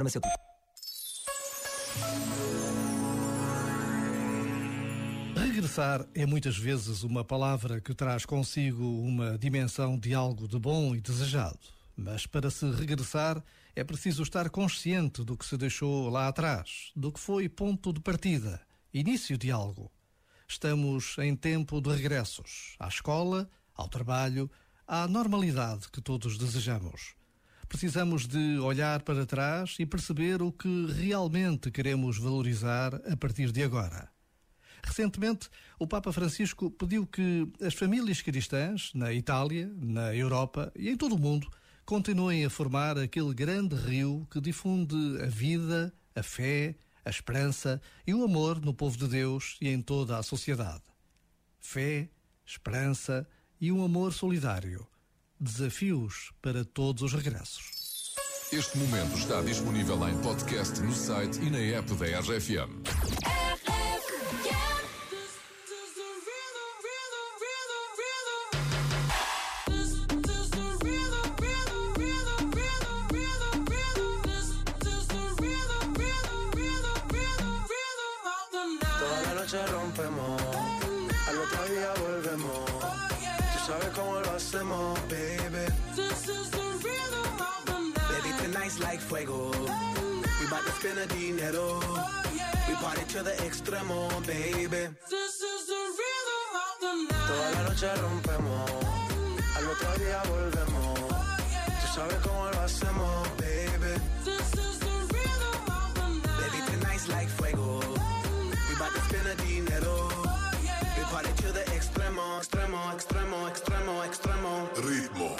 farmacêutico. Regressar é muitas vezes uma palavra que traz consigo uma dimensão de algo de bom e desejado. Mas para se regressar é preciso estar consciente do que se deixou lá atrás, do que foi ponto de partida, início de algo. Estamos em tempo de regressos à escola, ao trabalho, à normalidade que todos desejamos. Precisamos de olhar para trás e perceber o que realmente queremos valorizar a partir de agora. Recentemente, o Papa Francisco pediu que as famílias cristãs, na Itália, na Europa e em todo o mundo, continuem a formar aquele grande rio que difunde a vida, a fé, a esperança e o amor no povo de Deus e em toda a sociedade. Fé, esperança e um amor solidário. Desafios para todos os regressos. Este momento está disponível em podcast no site e na app da RFM. Rompemos, al otro día volvemos. Tú sabes cómo lo hacemos. Baby, fuego. We bout to spend the dinero. We party to the extremo, baby. Toda la noche rompemos, al otro día volvemos. Tú sabes cómo lo hacemos, baby. Baby, tonight's like fuego. We bout to spend the dinero. We party to the extremo, extremo, extremo, extremo, extremo. Ritmo.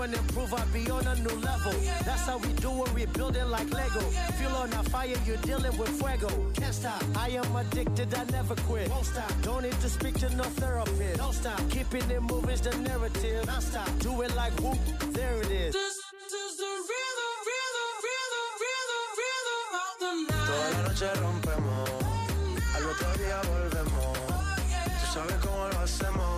New and improve, I be on a new level. That's how we do it, we build it like Lego. Feel on a fire, you're dealing with fuego. Can't stop, I am addicted, I never quit. Won't stop, don't need to speak to no therapist. Don't stop, keeping it moving's the narrative. Non stop, do it like whoop, there it is. Toda la noche rompemos, al otro día volvemos. Tú sabes cómo lo hacemos,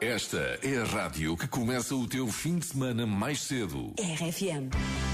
Esta é a rádio que começa o teu fim de semana mais cedo. RFM.